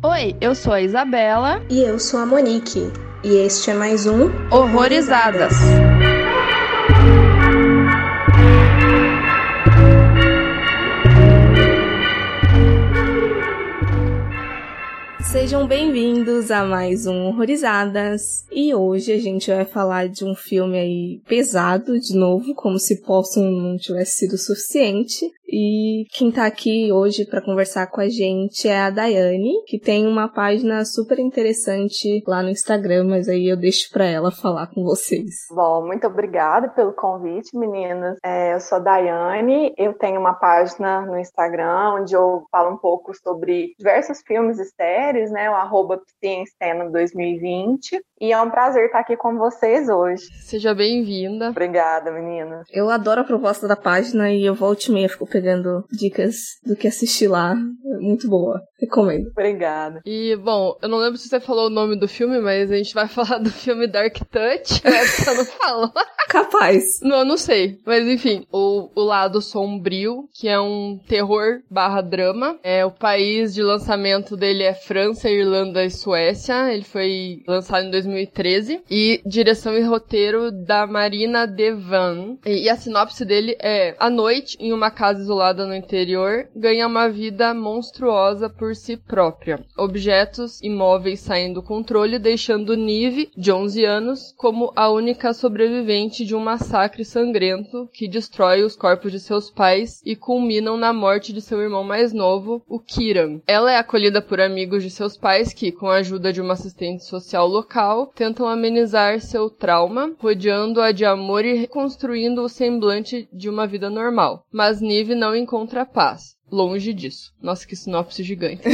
Oi, eu sou a Isabela. E eu sou a Monique. E este é mais um Horrorizadas. Sejam bem-vindos a mais um Horrorizadas. E hoje a gente vai falar de um filme aí pesado, de novo, como se Possum não tivesse sido suficiente. E quem tá aqui hoje para conversar com a gente é a Daiane, que tem uma página super interessante lá no Instagram, mas aí eu deixo para ela falar com vocês. Bom, muito obrigada pelo convite, meninas. É, eu sou a Daiane, eu tenho uma página no Instagram onde eu falo um pouco sobre diversos filmes e séries, né? O arroba 2020. E é um prazer estar aqui com vocês hoje. Seja bem-vinda. Obrigada, meninas. Eu adoro a proposta da página e eu volto e meia fico pegando dicas do que assistir lá. É muito boa. Recomendo. Obrigada. E, bom, eu não lembro se você falou o nome do filme, mas a gente vai falar do filme Dark Touch. Você não falou. Capaz. Não, não sei. Mas, enfim, o, o lado sombrio, que é um terror barra drama. É, o país de lançamento dele é França, Irlanda e Suécia. Ele foi lançado em 2013. E direção e roteiro da Marina Devan. E, e a sinopse dele é: À noite, em uma casa isolada no interior, ganha uma vida monstruosa por si própria. Objetos imóveis saem do controle, deixando Nive, de 11 anos, como a única sobrevivente de um massacre sangrento que destrói os corpos de seus pais e culminam na morte de seu irmão mais novo, o Kiran. Ela é acolhida por amigos de seus pais que, com a ajuda de uma assistente social local, tentam amenizar seu trauma, rodeando-a de amor e reconstruindo o semblante de uma vida normal. Mas Nive não encontra paz. Longe disso. Nossa, que sinopse gigante.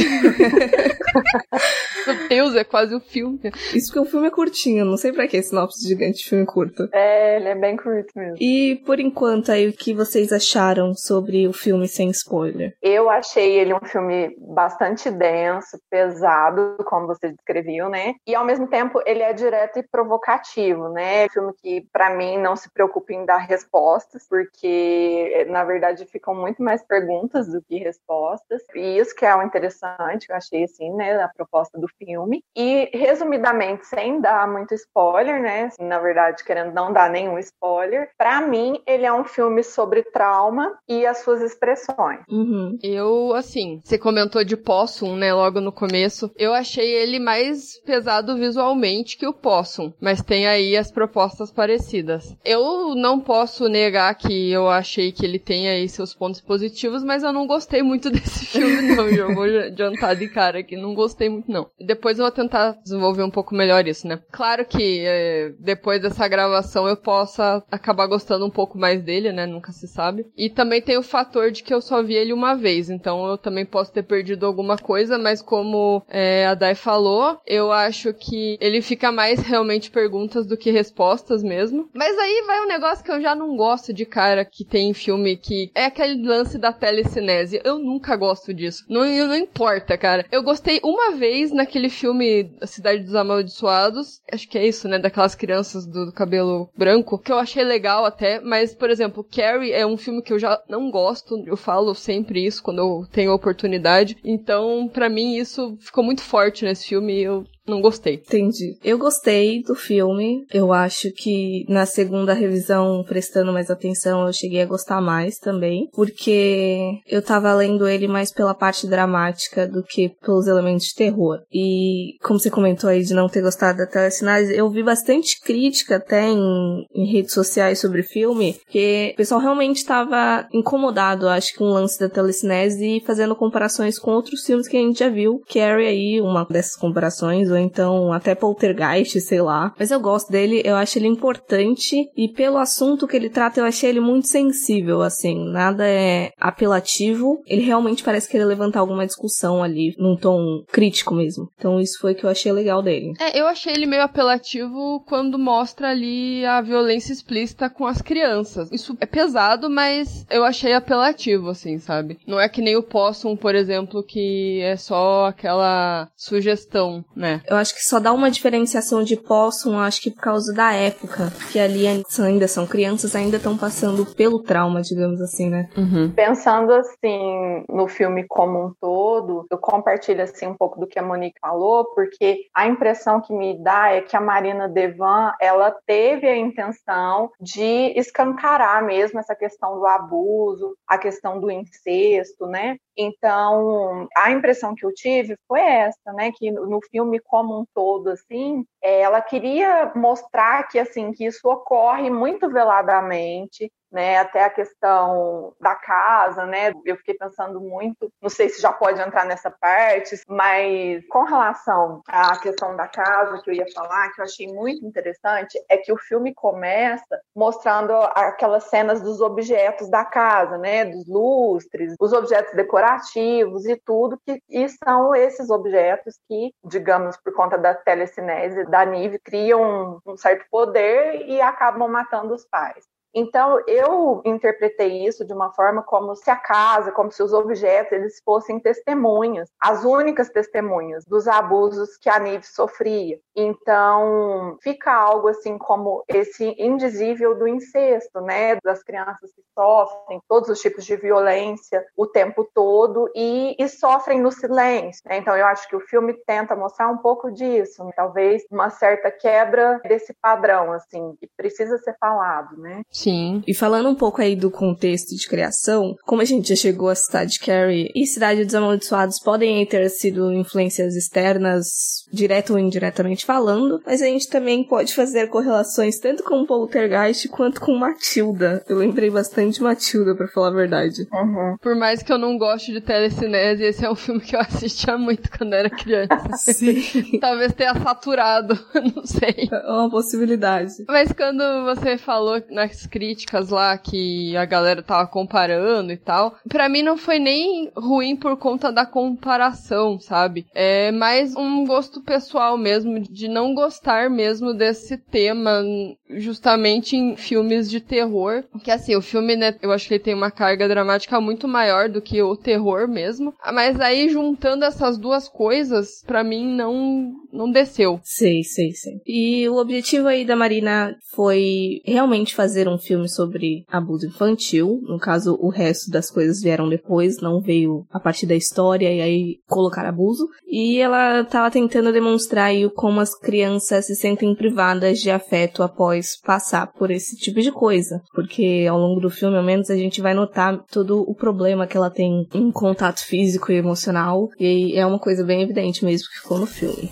Meu Deus, é quase um filme. Isso porque o filme é curtinho, não sei pra que sinopse gigante de filme curto. É, ele é bem curto mesmo. E por enquanto aí, o que vocês acharam sobre o filme sem spoiler? Eu achei ele um filme bastante denso, pesado, como você descreveu, né? E ao mesmo tempo ele é direto e provocativo, né? É um filme que para mim não se preocupa em dar respostas, porque na verdade ficam muito mais perguntas do que respostas. E isso que é o interessante, eu achei assim, né, a proposta do filme. E, resumidamente, sem dar muito spoiler, né? Na verdade, querendo não dar nenhum spoiler, para mim, ele é um filme sobre trauma e as suas expressões. Uhum. Eu, assim, você comentou de Possum, né, logo no começo. Eu achei ele mais pesado visualmente que o Possum, mas tem aí as propostas parecidas. Eu não posso negar que eu achei que ele tem aí seus pontos positivos, mas eu não gostei muito desse filme, não. Vou adiantar de cara aqui, não gostei muito, não. Depois eu vou tentar desenvolver um pouco melhor isso, né? Claro que é, depois dessa gravação eu possa acabar gostando um pouco mais dele, né? Nunca se sabe. E também tem o fator de que eu só vi ele uma vez, então eu também posso ter perdido alguma coisa, mas como é, a Dai falou, eu acho que ele fica mais realmente perguntas do que respostas mesmo. Mas aí vai um negócio que eu já não gosto de cara que tem filme que é aquele lance da telecinese. Eu nunca gosto disso. Não, não importa, cara. Eu gostei uma vez naquele filme A Cidade dos Amaldiçoados. Acho que é isso, né? Daquelas crianças do, do cabelo branco. Que eu achei legal até. Mas, por exemplo, Carrie é um filme que eu já não gosto. Eu falo sempre isso quando eu tenho oportunidade. Então, para mim, isso ficou muito forte nesse filme e eu não gostei. Entendi. Eu gostei do filme. Eu acho que na segunda revisão, prestando mais atenção, eu cheguei a gostar mais também. Porque eu tava lendo ele mais pela parte dramática do que pelos elementos de terror. E como você comentou aí de não ter gostado da telecinese, eu vi bastante crítica até em, em redes sociais sobre o filme. Porque o pessoal realmente estava incomodado, acho que com o lance da telecinese e fazendo comparações com outros filmes que a gente já viu. Carrie aí, uma dessas comparações ou então até Poltergeist, sei lá. Mas eu gosto dele, eu acho ele importante e pelo assunto que ele trata, eu achei ele muito sensível, assim, nada é apelativo. Ele realmente parece querer levantar alguma discussão ali, num tom crítico mesmo. Então isso foi que eu achei legal dele. É, eu achei ele meio apelativo quando mostra ali a violência explícita com as crianças. Isso é pesado, mas eu achei apelativo, assim, sabe? Não é que nem o Possum, por exemplo, que é só aquela sugestão, né? Eu acho que só dá uma diferenciação de Possum, acho que por causa da época, que ali ainda são crianças, ainda estão passando pelo trauma, digamos assim, né? Uhum. Pensando assim no filme como um todo, eu compartilho assim um pouco do que a Monique falou, porque a impressão que me dá é que a Marina Devan, ela teve a intenção de escancarar mesmo essa questão do abuso, a questão do incesto, né? Então, a impressão que eu tive foi essa, né, que no filme como um todo, assim, ela queria mostrar que, assim, que isso ocorre muito veladamente, né, até a questão da casa, né, eu fiquei pensando muito, não sei se já pode entrar nessa parte, mas com relação à questão da casa que eu ia falar, que eu achei muito interessante, é que o filme começa mostrando aquelas cenas dos objetos da casa, né, dos lustres, os objetos decorativos e tudo, que, e são esses objetos que, digamos, por conta da telecinese da Nive, criam um certo poder e acabam matando os pais. Então, eu interpretei isso de uma forma como se a casa, como se os objetos, eles fossem testemunhas, as únicas testemunhas dos abusos que a Nive sofria. Então, fica algo assim como esse indizível do incesto, né? Das crianças que sofrem todos os tipos de violência o tempo todo e, e sofrem no silêncio. Né? Então, eu acho que o filme tenta mostrar um pouco disso, talvez uma certa quebra desse padrão, assim, que precisa ser falado, né? Sim. E falando um pouco aí do contexto de criação, como a gente já chegou a Cidade Carrie e Cidade dos Amaldiçoados podem ter sido influências externas, direto ou indiretamente falando, mas a gente também pode fazer correlações tanto com Poltergeist quanto com Matilda. Eu lembrei bastante de Matilda, pra falar a verdade. Uhum. Por mais que eu não goste de telecinese, esse é um filme que eu assistia muito quando era criança. Sim. Talvez tenha saturado, não sei. É uma possibilidade. Mas quando você falou nas críticas lá que a galera tava comparando e tal, para mim não foi nem ruim por conta da comparação, sabe? É mais um gosto pessoal mesmo, de não gostar mesmo desse tema, justamente em filmes de terror. Que assim, o filme, né, eu acho que ele tem uma carga dramática muito maior do que o terror mesmo. Mas aí, juntando essas duas coisas, para mim não, não desceu. Sei, sei, sei. E o objetivo aí da Marina foi realmente fazer um filme sobre abuso infantil. No caso, o resto das coisas vieram depois, não veio a partir da história e aí colocar abuso. E ela estava tentando demonstrar aí como as crianças se sentem privadas de afeto após passar por esse tipo de coisa. Porque ao longo do filme, ao menos, a gente vai notar todo o problema que ela tem em contato físico e emocional. E é uma coisa bem evidente mesmo que ficou no filme.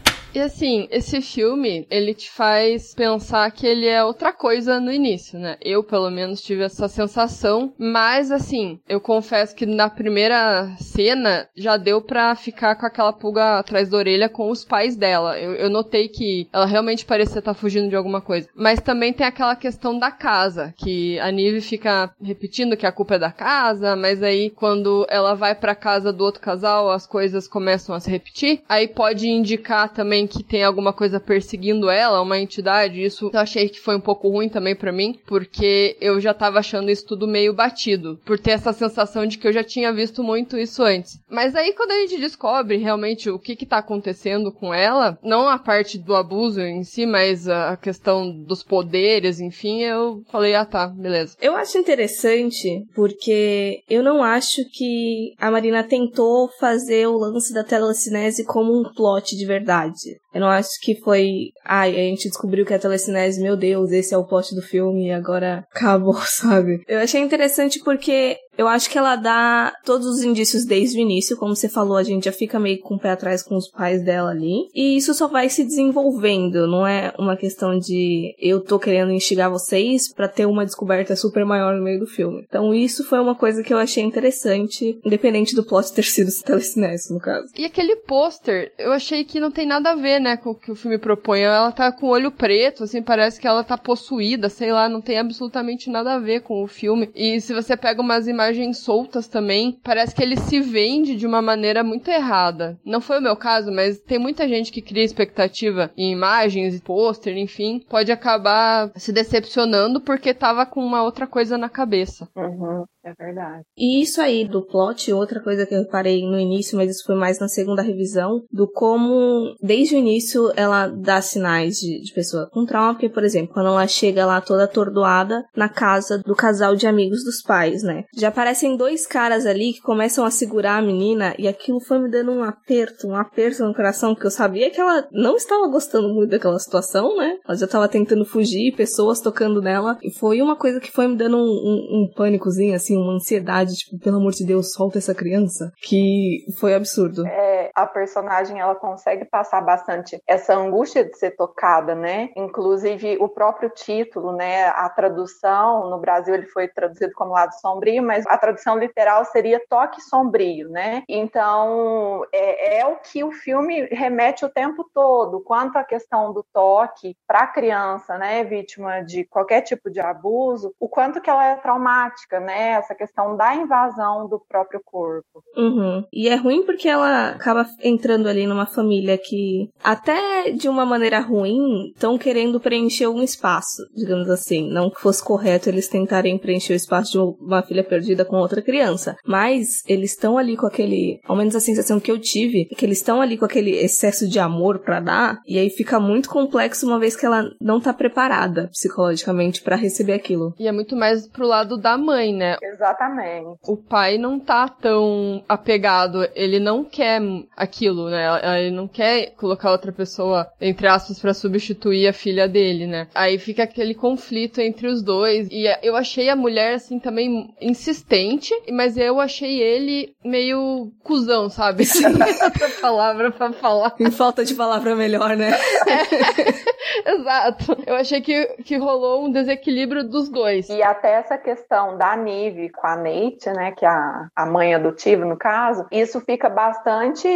E assim, esse filme, ele te faz pensar que ele é outra coisa no início, né? Eu, pelo menos, tive essa sensação. Mas, assim, eu confesso que na primeira cena já deu pra ficar com aquela pulga atrás da orelha com os pais dela. Eu, eu notei que ela realmente parecia estar fugindo de alguma coisa. Mas também tem aquela questão da casa, que a Nive fica repetindo que a culpa é da casa, mas aí quando ela vai pra casa do outro casal, as coisas começam a se repetir. Aí pode indicar também também que tem alguma coisa perseguindo ela, uma entidade. Isso eu achei que foi um pouco ruim também para mim, porque eu já tava achando isso tudo meio batido, por ter essa sensação de que eu já tinha visto muito isso antes. Mas aí quando a gente descobre realmente o que que tá acontecendo com ela, não a parte do abuso em si, mas a questão dos poderes, enfim, eu falei, ah tá, beleza. Eu acho interessante porque eu não acho que a Marina tentou fazer o lance da telecinese como um plot de verdade. it. Eu não acho que foi. Ai, a gente descobriu que a telecinese, meu Deus, esse é o plot do filme e agora acabou, sabe? Eu achei interessante porque eu acho que ela dá todos os indícios desde o início, como você falou, a gente já fica meio com o pé atrás com os pais dela ali. E isso só vai se desenvolvendo, não é uma questão de eu tô querendo instigar vocês para ter uma descoberta super maior no meio do filme. Então isso foi uma coisa que eu achei interessante, independente do plot ter sido telecinese, no caso. E aquele pôster, eu achei que não tem nada a ver, né, com o que o filme propõe. Ela tá com o olho preto, assim, parece que ela tá possuída, sei lá, não tem absolutamente nada a ver com o filme. E se você pega umas imagens soltas também, parece que ele se vende de uma maneira muito errada. Não foi o meu caso, mas tem muita gente que cria expectativa em imagens, pôster, enfim, pode acabar se decepcionando porque tava com uma outra coisa na cabeça. Uhum. É verdade. E isso aí do plot, outra coisa que eu reparei no início, mas isso foi mais na segunda revisão, do como, desde o início, ela dá sinais de, de pessoa com trauma, porque, por exemplo, quando ela chega lá toda atordoada na casa do casal de amigos dos pais, né? Já aparecem dois caras ali que começam a segurar a menina, e aquilo foi me dando um aperto, um aperto no coração, porque eu sabia que ela não estava gostando muito daquela situação, né? Ela já estava tentando fugir, pessoas tocando nela, e foi uma coisa que foi me dando um, um, um pânicozinho, assim, assim, uma ansiedade, tipo, pelo amor de Deus, solta essa criança, que foi absurdo. É, a personagem, ela consegue passar bastante essa angústia de ser tocada, né? Inclusive, o próprio título, né? A tradução, no Brasil ele foi traduzido como Lado Sombrio, mas a tradução literal seria Toque Sombrio, né? Então, é, é o que o filme remete o tempo todo, quanto à questão do toque para a criança, né? Vítima de qualquer tipo de abuso, o quanto que ela é traumática, né? essa questão da invasão do próprio corpo. Uhum. E é ruim porque ela acaba entrando ali numa família que, até de uma maneira ruim, estão querendo preencher um espaço, digamos assim. Não que fosse correto eles tentarem preencher o espaço de uma filha perdida com outra criança. Mas eles estão ali com aquele. Ao menos a sensação que eu tive é que eles estão ali com aquele excesso de amor para dar. E aí fica muito complexo uma vez que ela não tá preparada psicologicamente para receber aquilo. E é muito mais pro lado da mãe, né? Exatamente. O pai não tá tão apegado, ele não quer aquilo, né? Ele não quer colocar outra pessoa, entre aspas, para substituir a filha dele, né? Aí fica aquele conflito entre os dois. E eu achei a mulher, assim, também insistente, mas eu achei ele meio cuzão, sabe? Sim. outra palavra pra falar. Em falta de palavra melhor, né? É. Exato. Eu achei que, que rolou um desequilíbrio dos dois. E até essa questão da Nive com a Nate, né, que é a, a mãe adotiva no caso, isso fica bastante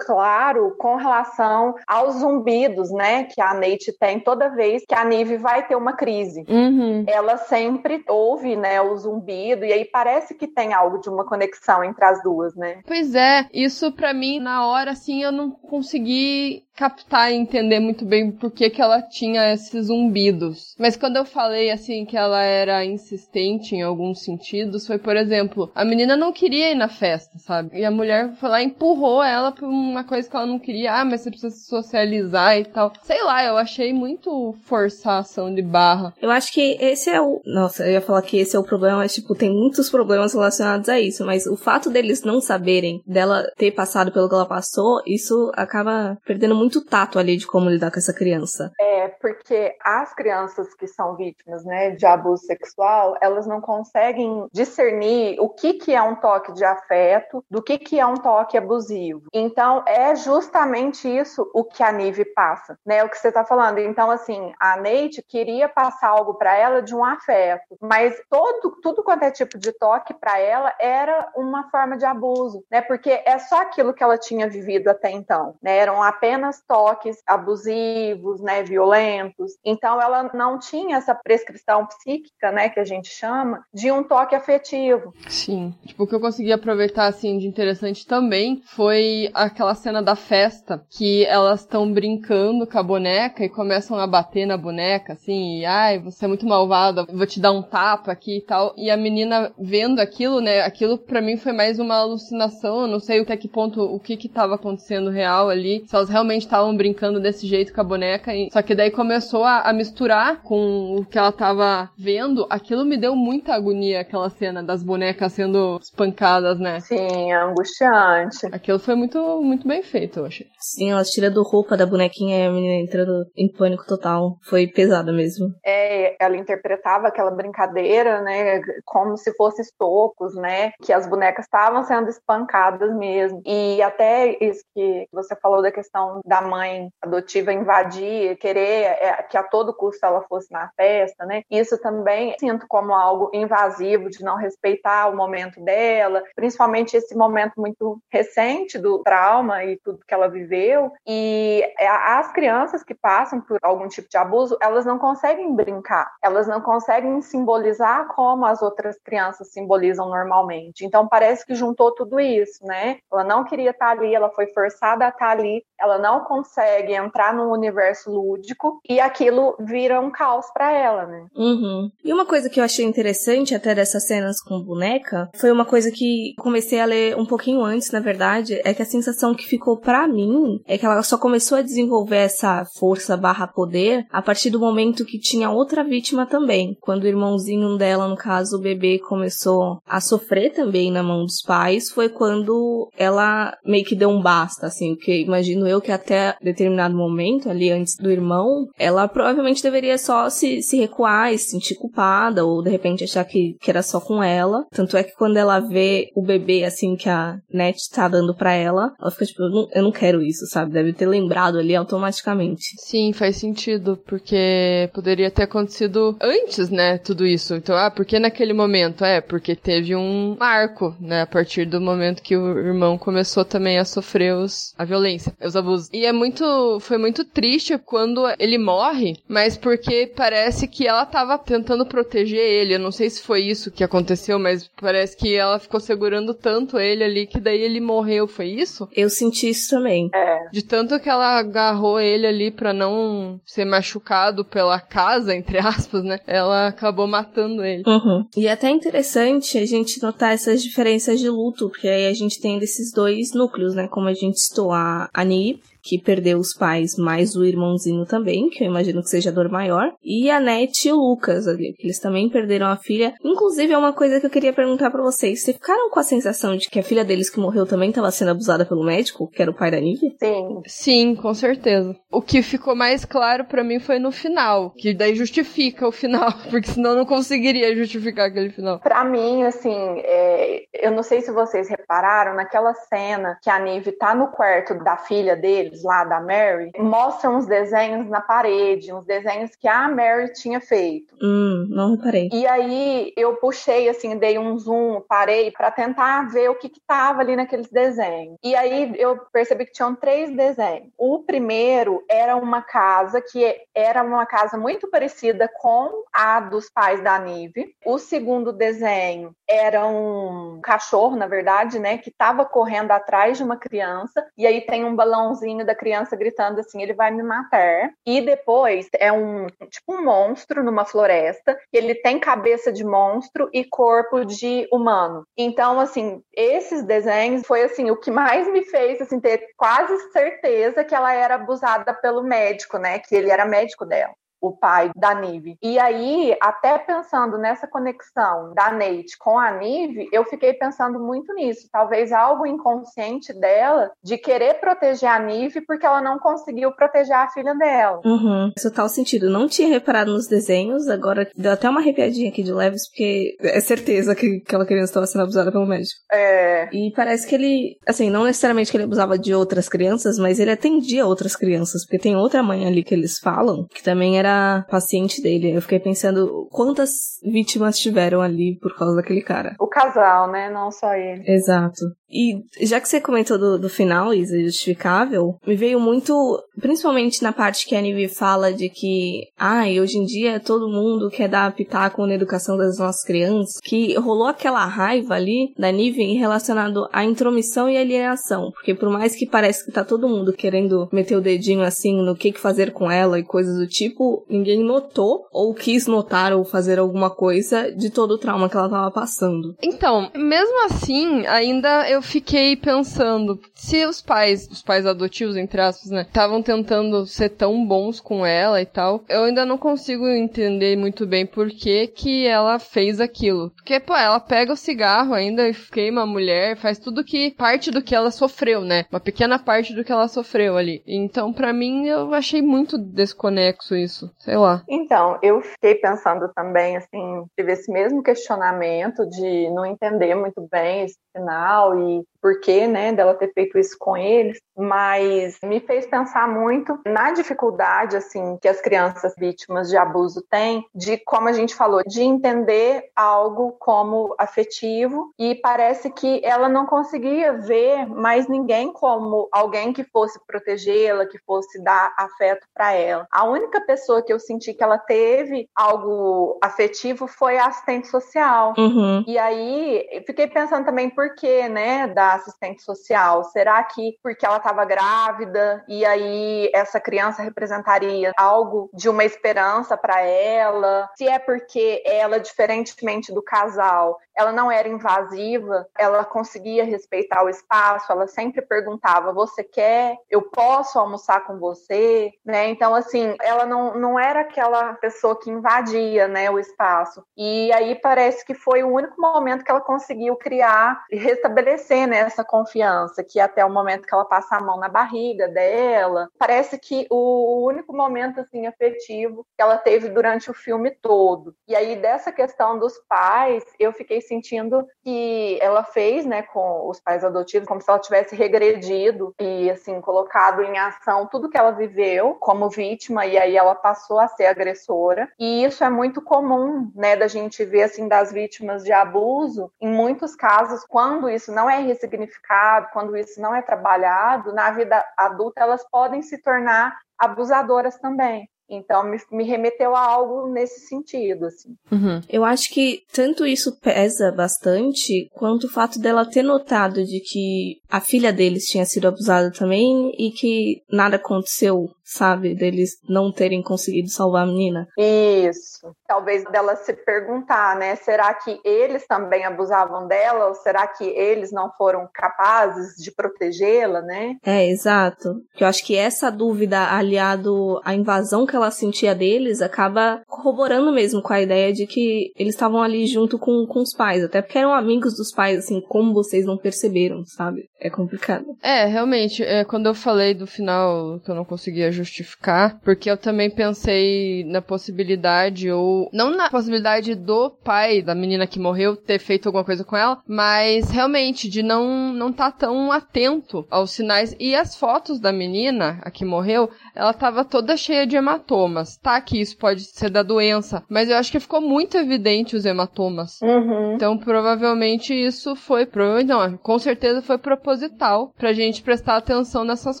claro com relação aos zumbidos, né, que a Nate tem toda vez que a Nive vai ter uma crise. Uhum. Ela sempre ouve, né, o zumbido e aí parece que tem algo de uma conexão entre as duas, né? Pois é, isso para mim na hora assim eu não consegui captar e entender muito bem por que, que ela tinha esses zumbidos. Mas quando eu falei assim que ela era insistente em alguns sentidos, foi, por exemplo, a menina não queria ir na festa, sabe? E a mulher foi lá e empurrou ela pra uma coisa que ela não queria. Ah, mas você precisa se socializar e tal. Sei lá, eu achei muito forçação de barra. Eu acho que esse é o. Nossa, eu ia falar que esse é o problema, mas, tipo, tem muitos problemas relacionados a isso. Mas o fato deles não saberem, dela ter passado pelo que ela passou, isso acaba perdendo muito tato ali de como lidar com essa criança. É, porque as crianças que são vítimas, né, de abuso sexual, elas não conseguem discernir o que que é um toque de afeto do que que é um toque abusivo. Então, é justamente isso o que a Nive passa, né, o que você está falando. Então, assim, a Neide queria passar algo para ela de um afeto, mas todo, tudo quanto é tipo de toque para ela era uma forma de abuso, né, porque é só aquilo que ela tinha vivido até então, né, eram apenas apenas toques abusivos, né, violentos. Então ela não tinha essa prescrição psíquica, né, que a gente chama, de um toque afetivo. Sim. Tipo, o que eu consegui aproveitar assim de interessante também foi aquela cena da festa que elas estão brincando com a boneca e começam a bater na boneca assim, e, ai, você é muito malvada, vou te dar um tapa aqui e tal. E a menina vendo aquilo, né, aquilo para mim foi mais uma alucinação, eu não sei até que ponto o que que tava acontecendo real ali, se elas realmente estavam brincando desse jeito com a boneca. E... Só que daí começou a, a, misturar com o que ela tava vendo. Aquilo me deu muita agonia, aquela cena das bonecas sendo espancadas, né? Sim, é angustiante. Aquilo foi muito, muito bem feito, eu achei. Sim, ela tirando roupa da bonequinha e a menina entrando em pânico total. Foi pesada mesmo. É, ela interpretava aquela brincadeira, né, como se fosse estocos, né, que as bonecas estavam sendo espancadas mesmo. E até isso que você falou da questão da mãe adotiva invadir, querer é, que a todo custo ela fosse na festa, né? Isso também sinto como algo invasivo de não respeitar o momento dela, principalmente esse momento muito recente do trauma e tudo que ela viveu. E é, as crianças que passam por algum tipo de abuso, elas não conseguem brincar, elas não conseguem simbolizar como as outras crianças simbolizam normalmente. Então parece que juntou tudo isso, né? Ela não queria estar ali, ela foi forçada a estar ali, ela não consegue entrar num universo lúdico e aquilo vira um caos para ela, né? Uhum. E uma coisa que eu achei interessante até dessas cenas com boneca foi uma coisa que comecei a ler um pouquinho antes, na verdade, é que a sensação que ficou para mim é que ela só começou a desenvolver essa força barra poder a partir do momento que tinha outra vítima também. Quando o irmãozinho dela, no caso o bebê, começou a sofrer também na mão dos pais, foi quando ela meio que deu um basta, assim, porque imagino eu que até determinado momento, ali antes do irmão, ela provavelmente deveria só se, se recuar e se sentir culpada, ou de repente achar que, que era só com ela. Tanto é que quando ela vê o bebê, assim, que a Net tá dando pra ela, ela fica tipo, eu não, eu não quero isso, sabe? Deve ter lembrado ali automaticamente. Sim, faz sentido, porque poderia ter acontecido antes, né, tudo isso. Então, ah, por que naquele momento? É, porque teve um marco, né, a partir do momento que o irmão começou também a sofrer os, a violência, os abusos. E é muito, foi muito triste quando ele morre, mas porque parece que ela tava tentando proteger ele. Eu não sei se foi isso que aconteceu, mas parece que ela ficou segurando tanto ele ali que daí ele morreu, foi isso? Eu senti isso também. É. De tanto que ela agarrou ele ali para não ser machucado pela casa, entre aspas, né? Ela acabou matando ele. Uhum. E é até interessante a gente notar essas diferenças de luto, porque aí a gente tem desses dois núcleos, né? Como a gente citou, a Annie que perdeu os pais, mais o irmãozinho também, que eu imagino que seja a dor maior, e a Nete e o Lucas ali, que eles também perderam a filha. Inclusive, é uma coisa que eu queria perguntar para vocês. Vocês ficaram com a sensação de que a filha deles que morreu também estava sendo abusada pelo médico, que era o pai da Nive? Sim. Sim, com certeza. O que ficou mais claro para mim foi no final, que daí justifica o final, porque senão eu não conseguiria justificar aquele final. Para mim, assim, é, eu não sei se vocês repararam naquela cena que a Nive tá no quarto da filha dele, lá da Mary mostram uns desenhos na parede, uns desenhos que a Mary tinha feito. Hum, não reparei. E aí eu puxei assim, dei um zoom, parei para tentar ver o que que tava ali naqueles desenhos. E aí eu percebi que tinham três desenhos. O primeiro era uma casa que era uma casa muito parecida com a dos pais da Nive. O segundo desenho era um cachorro, na verdade, né, que estava correndo atrás de uma criança e aí tem um balãozinho da criança gritando assim: ele vai me matar. E depois é um tipo um monstro numa floresta. Ele tem cabeça de monstro e corpo de humano. Então, assim, esses desenhos foi assim o que mais me fez assim ter quase certeza que ela era abusada pelo médico, né? Que ele era médico dela o pai da Nive. E aí, até pensando nessa conexão da Nate com a Nive, eu fiquei pensando muito nisso. Talvez algo inconsciente dela de querer proteger a Nive porque ela não conseguiu proteger a filha dela. Uhum. Isso o sentido. Não tinha reparado nos desenhos, agora deu até uma arrepiadinha aqui de leves, porque é certeza que aquela criança estava sendo abusada pelo médico. É. E parece que ele, assim, não necessariamente que ele abusava de outras crianças, mas ele atendia outras crianças, porque tem outra mãe ali que eles falam, que também era paciente dele. Eu fiquei pensando quantas vítimas tiveram ali por causa daquele cara. O casal, né? Não só ele. Exato. E já que você comentou do, do final, Isa, justificável, me veio muito, principalmente na parte que a Nive fala de que, ai, ah, hoje em dia todo mundo quer dar pitaco na educação das nossas crianças, que rolou aquela raiva ali da Nive relacionado à intromissão e alienação, porque por mais que pareça que tá todo mundo querendo meter o dedinho assim no que, que fazer com ela e coisas do tipo, ninguém notou ou quis notar ou fazer alguma coisa de todo o trauma que ela tava passando. Então, mesmo assim, ainda eu fiquei pensando, se os pais, os pais adotivos, entre aspas, né, estavam tentando ser tão bons com ela e tal, eu ainda não consigo entender muito bem por que que ela fez aquilo. Porque, pô, ela pega o cigarro ainda e queima a mulher, faz tudo que, parte do que ela sofreu, né? Uma pequena parte do que ela sofreu ali. Então, para mim, eu achei muito desconexo isso. Sei lá. Então, eu fiquei pensando também, assim, tive esse mesmo questionamento de não entender muito bem esse final e porquê, né, dela ter feito isso com eles, mas me fez pensar muito na dificuldade, assim, que as crianças vítimas de abuso têm, de como a gente falou, de entender algo como afetivo e parece que ela não conseguia ver mais ninguém como alguém que fosse protegê-la, que fosse dar afeto para ela. A única pessoa que eu senti que ela teve algo afetivo foi a assistente social. Uhum. E aí, fiquei pensando também por que, né, da assistente social. Será que porque ela estava grávida e aí essa criança representaria algo de uma esperança para ela? Se é porque ela, diferentemente do casal, ela não era invasiva, ela conseguia respeitar o espaço, ela sempre perguntava: "Você quer? Eu posso almoçar com você?", né? Então assim, ela não, não era aquela pessoa que invadia, né, o espaço. E aí parece que foi o único momento que ela conseguiu criar e restabelecer né, essa confiança, que até o momento que ela passa a mão na barriga dela, parece que o único momento assim afetivo que ela teve durante o filme todo. E aí dessa questão dos pais, eu fiquei sentindo que ela fez, né, com os pais adotivos, como se ela tivesse regredido e assim colocado em ação tudo que ela viveu como vítima e aí ela passou a ser agressora. E isso é muito comum, né, da gente ver assim das vítimas de abuso, em muitos casos, quando isso não é ressignificado, quando isso não é trabalhado, na vida adulta elas podem se tornar abusadoras também. Então me, me, remeteu a algo nesse sentido, assim. Uhum. Eu acho que tanto isso pesa bastante, quanto o fato dela ter notado de que a filha deles tinha sido abusada também e que nada aconteceu sabe? Deles não terem conseguido salvar a menina. Isso. Talvez dela se perguntar, né? Será que eles também abusavam dela? Ou será que eles não foram capazes de protegê-la, né? É, exato. Eu acho que essa dúvida, aliado à invasão que ela sentia deles, acaba corroborando mesmo com a ideia de que eles estavam ali junto com, com os pais. Até porque eram amigos dos pais, assim, como vocês não perceberam, sabe? É complicado. É, realmente. É, quando eu falei do final que eu não conseguia justificar, porque eu também pensei na possibilidade, ou não na possibilidade do pai da menina que morreu ter feito alguma coisa com ela, mas realmente de não não estar tá tão atento aos sinais e as fotos da menina, a que morreu, ela tava toda cheia de hematomas. Tá que isso pode ser da doença, mas eu acho que ficou muito evidente os hematomas. Uhum. Então provavelmente isso foi, provavelmente não, com certeza foi proposital pra gente prestar atenção nessas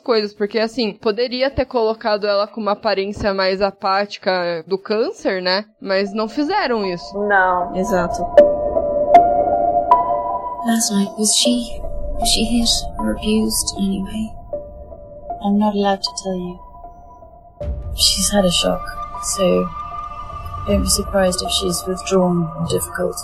coisas, porque assim, poderia ter colocado colocado ela com uma aparência mais apática do câncer, né? Mas não fizeram isso. Não. Exato. Last night was she was she hit or abused anyway? I'm not allowed to tell you. She's had a shock, so don't be surprised if she's withdrawn or difficult.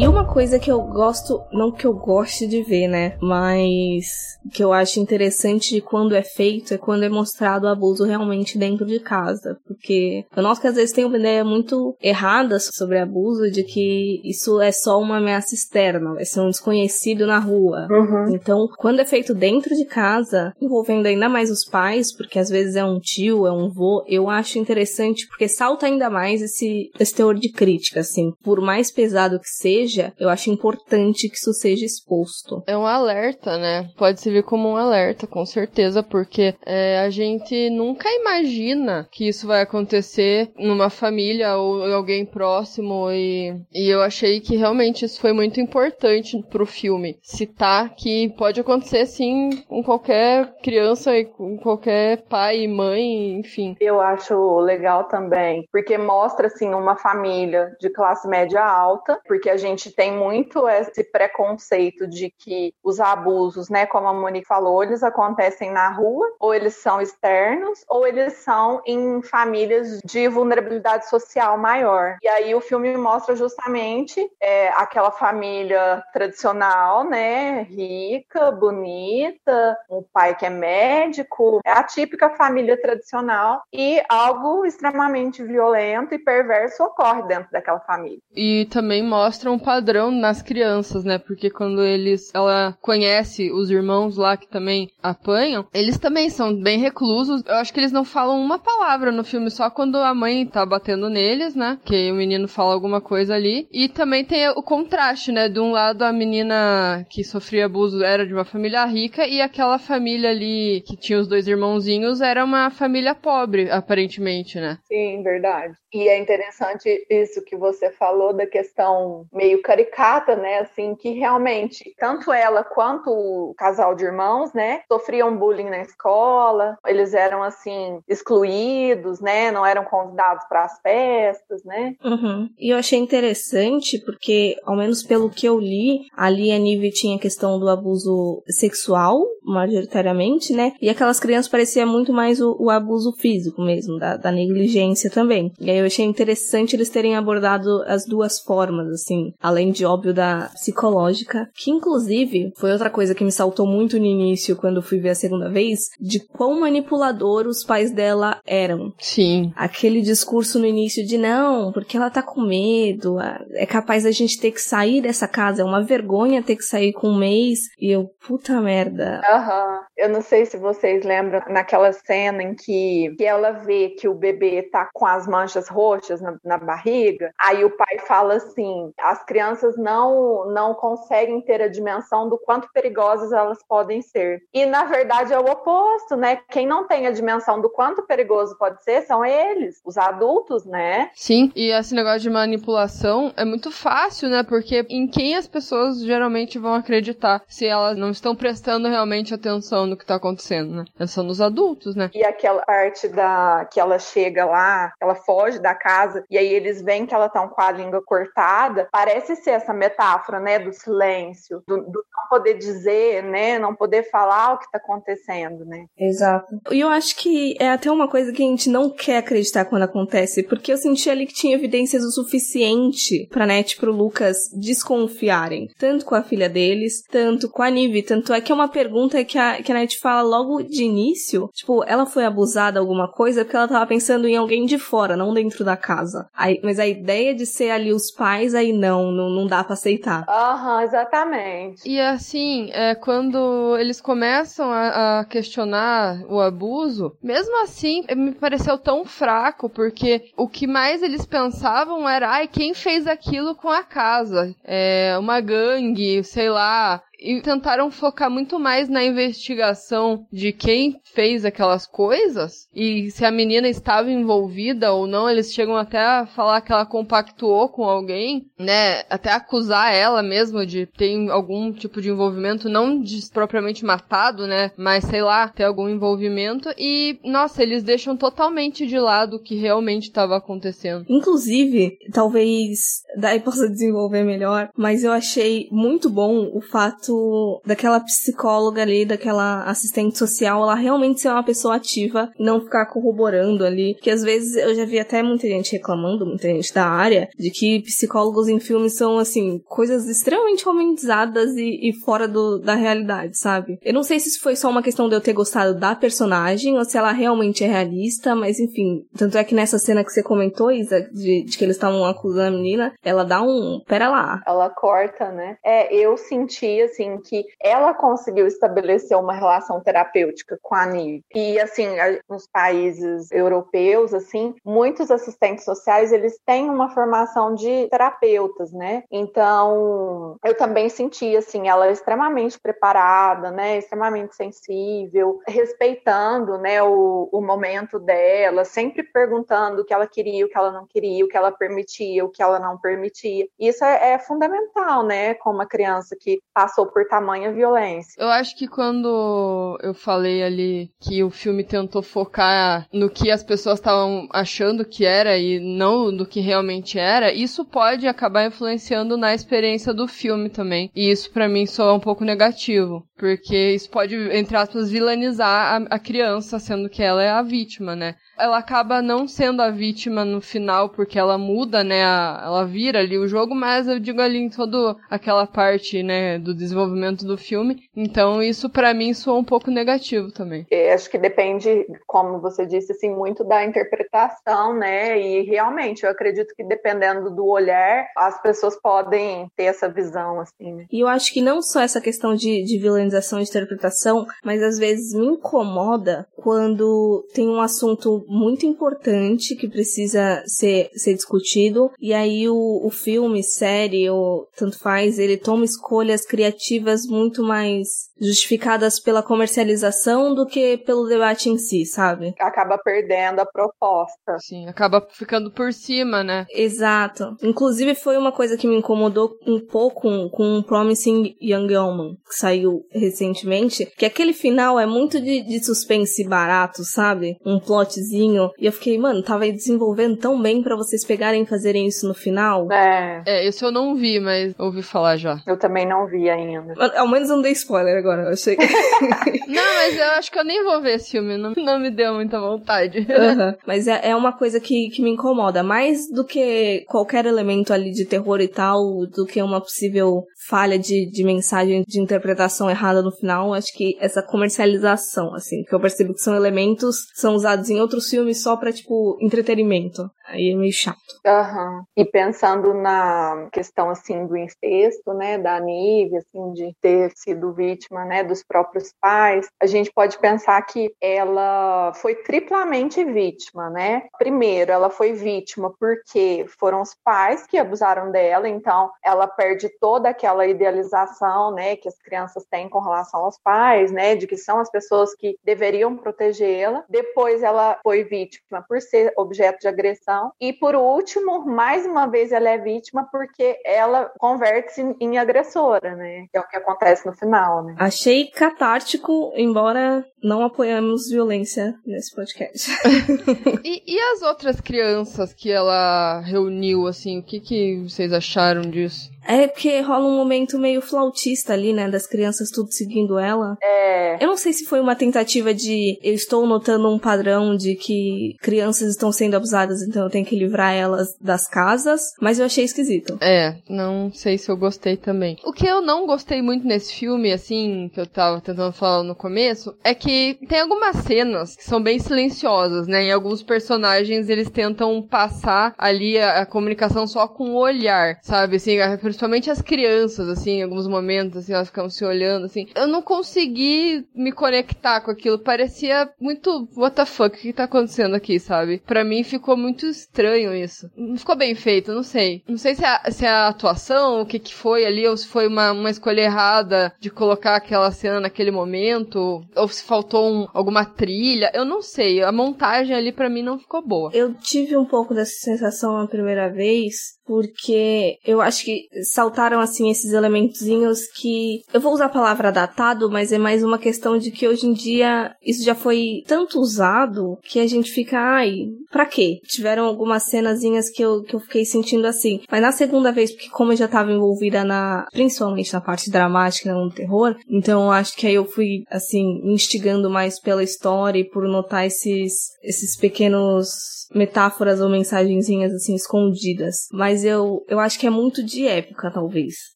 E uma coisa que eu gosto, não que eu goste de ver, né? Mas que eu acho interessante de quando é feito é quando é mostrado o abuso realmente dentro de casa. Porque eu noto que às vezes tem uma ideia muito errada sobre abuso de que isso é só uma ameaça externa, vai ser um desconhecido na rua. Uhum. Então, quando é feito dentro de casa, envolvendo ainda mais os pais, porque às vezes é um tio, é um vô, eu acho interessante porque salta ainda mais esse, esse teor de crítica, assim. Por mais pesado que seja, seja, eu acho importante que isso seja exposto. É um alerta, né? Pode servir como um alerta, com certeza, porque é, a gente nunca imagina que isso vai acontecer numa família ou em alguém próximo e, e eu achei que realmente isso foi muito importante pro filme. Citar que pode acontecer sim com qualquer criança e com qualquer pai e mãe, enfim. Eu acho legal também, porque mostra assim uma família de classe média alta, porque a gente gente tem muito esse preconceito de que os abusos, né, como a Monique falou, eles acontecem na rua, ou eles são externos, ou eles são em famílias de vulnerabilidade social maior. E aí o filme mostra justamente é, aquela família tradicional, né, rica, bonita, um pai que é médico, é a típica família tradicional, e algo extremamente violento e perverso ocorre dentro daquela família. E também mostra um padrão nas crianças, né? Porque quando eles, ela conhece os irmãos lá que também apanham, eles também são bem reclusos. Eu acho que eles não falam uma palavra no filme, só quando a mãe tá batendo neles, né? Que o menino fala alguma coisa ali. E também tem o contraste, né? De um lado a menina que sofria abuso era de uma família rica e aquela família ali que tinha os dois irmãozinhos era uma família pobre, aparentemente, né? Sim, verdade. E é interessante isso que você falou da questão meio caricata, né? Assim, que realmente tanto ela quanto o casal de irmãos, né, sofriam bullying na escola, eles eram assim excluídos, né? Não eram convidados para as festas, né? Uhum. E eu achei interessante porque, ao menos pelo que eu li, ali a Nive tinha a questão do abuso sexual, majoritariamente, né? E aquelas crianças parecia muito mais o, o abuso físico mesmo, da, da negligência também. E aí eu achei interessante eles terem abordado as duas formas, assim, além de óbvio da psicológica, que inclusive foi outra coisa que me saltou muito no início quando fui ver a segunda vez, de quão manipulador os pais dela eram. Sim. Aquele discurso no início de não, porque ela tá com medo, é capaz da gente ter que sair dessa casa, é uma vergonha ter que sair com um mês, e eu, puta merda. Aham. Uhum. Eu não sei se vocês lembram naquela cena em que, que ela vê que o bebê tá com as manchas roxas na, na, barriga, aí o pai fala assim: as crianças não, não conseguem ter a dimensão do quanto perigosas elas podem ser. E na verdade é o oposto, né? Quem não tem a dimensão do quanto perigoso pode ser são eles, os adultos, né? Sim, e esse negócio de manipulação é muito fácil, né? Porque em quem as pessoas geralmente vão acreditar se elas não estão prestando realmente atenção no que tá acontecendo, né? São nos adultos, né? E aquela parte da que ela chega lá, ela foge da casa e aí eles veem que ela tá com a língua cortada, parece ser essa metáfora, né, do silêncio, do, do não poder dizer, né, não poder falar o que tá acontecendo, né? Exato. E eu acho que é até uma coisa que a gente não quer acreditar quando acontece, porque eu senti ali que tinha evidências o suficiente pra Net pro Lucas desconfiarem, tanto com a filha deles, tanto com a Nive, tanto é que é uma pergunta que a, que a Net fala logo de início, tipo, ela foi abusada alguma coisa porque ela tava pensando em alguém de fora, não dentro da casa. Aí, mas a ideia de ser ali os pais, aí não, não, não dá pra aceitar. Aham, uhum, exatamente. E assim, é, quando eles começam a, a, questionar o abuso, mesmo assim, me pareceu tão fraco, porque o que mais eles pensavam era, ai, quem fez aquilo com a casa? É, uma gangue, sei lá, e tentaram focar muito mais na investigação de quem fez aquelas coisas e se a menina estava envolvida ou não. Eles chegam até a falar que ela compactuou com alguém, né? Até acusar ela mesmo de ter algum tipo de envolvimento, não de propriamente matado, né? Mas sei lá, ter algum envolvimento. E, nossa, eles deixam totalmente de lado o que realmente estava acontecendo. Inclusive, talvez daí possa desenvolver melhor, mas eu achei muito bom o fato fato daquela psicóloga ali, daquela assistente social, ela realmente ser uma pessoa ativa não ficar corroborando ali. Que às vezes eu já vi até muita gente reclamando, muita gente da área, de que psicólogos em filmes são, assim, coisas extremamente romantizadas e, e fora do, da realidade, sabe? Eu não sei se isso foi só uma questão de eu ter gostado da personagem ou se ela realmente é realista, mas enfim. Tanto é que nessa cena que você comentou, Isa, de, de que eles estavam acusando a menina, ela dá um. Pera lá. Ela corta, né? É, eu senti, assim, assim, que ela conseguiu estabelecer uma relação terapêutica com a Nive. E, assim, nos países europeus, assim, muitos assistentes sociais, eles têm uma formação de terapeutas, né? Então, eu também senti, assim, ela extremamente preparada, né? Extremamente sensível, respeitando, né, o, o momento dela, sempre perguntando o que ela queria, o que ela não queria, o que ela permitia, o que ela não permitia. Isso é, é fundamental, né, com uma criança que passou por tamanha violência. Eu acho que quando eu falei ali que o filme tentou focar no que as pessoas estavam achando que era e não no que realmente era, isso pode acabar influenciando na experiência do filme também. E isso para mim soa um pouco negativo, Porque isso pode, entre aspas, vilanizar a, a criança, sendo que ela é a vítima, né? ela acaba não sendo a vítima no final, porque ela muda, né? A, ela vira ali o jogo, mas eu digo ali em toda aquela parte, né, do desenvolvimento do filme. Então, isso para mim soa um pouco negativo também. Eu acho que depende, como você disse, assim, muito da interpretação, né? E realmente, eu acredito que dependendo do olhar, as pessoas podem ter essa visão, assim, né? E eu acho que não só essa questão de, de vilanização e interpretação, mas às vezes me incomoda quando tem um assunto muito importante que precisa ser, ser discutido. E aí o, o filme, série, ou tanto faz, ele toma escolhas criativas muito mais justificadas pela comercialização do que pelo debate em si, sabe? Acaba perdendo a proposta. Sim, acaba ficando por cima, né? Exato. Inclusive foi uma coisa que me incomodou um pouco com um Promising Young Woman, que saiu recentemente, que aquele final é muito de, de suspense barato, sabe? Um plotzinho. E eu fiquei, mano, tava desenvolvendo tão bem para vocês pegarem e fazerem isso no final. É. É, isso eu não vi, mas ouvi falar já. Eu também não vi ainda. Ao menos não dei spoiler agora agora, eu achei. não, mas eu acho que eu nem vou ver esse filme, não, não me deu muita vontade. Uhum. Mas é, é uma coisa que, que me incomoda, mais do que qualquer elemento ali de terror e tal, do que uma possível falha de, de mensagem, de interpretação errada no final, acho que essa comercialização, assim, que eu percebo que são elementos que são usados em outros filmes só pra, tipo, entretenimento. Aí é meio chato. Uhum. E pensando na questão, assim, do incesto, né, da Nive, assim, de ter sido vítima, né, dos próprios pais, a gente pode pensar que ela foi triplamente vítima, né? Primeiro, ela foi vítima porque foram os pais que abusaram dela, então ela perde toda aquela idealização, né, que as crianças têm com relação aos pais, né, de que são as pessoas que deveriam protegê-la. Depois ela foi vítima por ser objeto de agressão e por último, mais uma vez ela é vítima porque ela converte-se em agressora, né? Que é o que acontece no final, né? Achei catártico, embora não apoiamos violência nesse podcast. e, e, as outras crianças que ela reuniu, assim, o que, que vocês acharam disso? É porque rola um momento meio flautista ali, né? Das crianças tudo seguindo ela. É. Eu não sei se foi uma tentativa de. Eu estou notando um padrão de que crianças estão sendo abusadas, então eu tenho que livrar elas das casas. Mas eu achei esquisito. É, não sei se eu gostei também. O que eu não gostei muito nesse filme, assim, que eu tava tentando falar no começo, é que tem algumas cenas que são bem silenciosas, né? Em alguns personagens eles tentam passar ali a, a comunicação só com o olhar, sabe? Assim, a principalmente as crianças, assim, em alguns momentos, assim, elas ficam se olhando, assim. Eu não consegui me conectar com aquilo. Parecia muito, what the fuck, o que tá acontecendo aqui, sabe? Pra mim ficou muito estranho isso. Não ficou bem feito, não sei. Não sei se é, se é a atuação, o que que foi ali, ou se foi uma, uma escolha errada de colocar aquela cena naquele momento, ou se faltou um, alguma trilha. Eu não sei. A montagem ali pra mim não ficou boa. Eu tive um pouco dessa sensação a primeira vez, porque eu acho que saltaram assim esses elementozinhos que eu vou usar a palavra datado, mas é mais uma questão de que hoje em dia isso já foi tanto usado que a gente fica, ai, pra quê? Tiveram algumas cenazinhas que eu, que eu fiquei sentindo assim. Mas na segunda vez, porque como eu já tava envolvida na, principalmente na parte dramática, no terror, então eu acho que aí eu fui, assim, instigando mais pela história e por notar esses, esses pequenos metáforas ou mensagenzinhas assim escondidas. Mas eu, eu acho que é muito de época, talvez.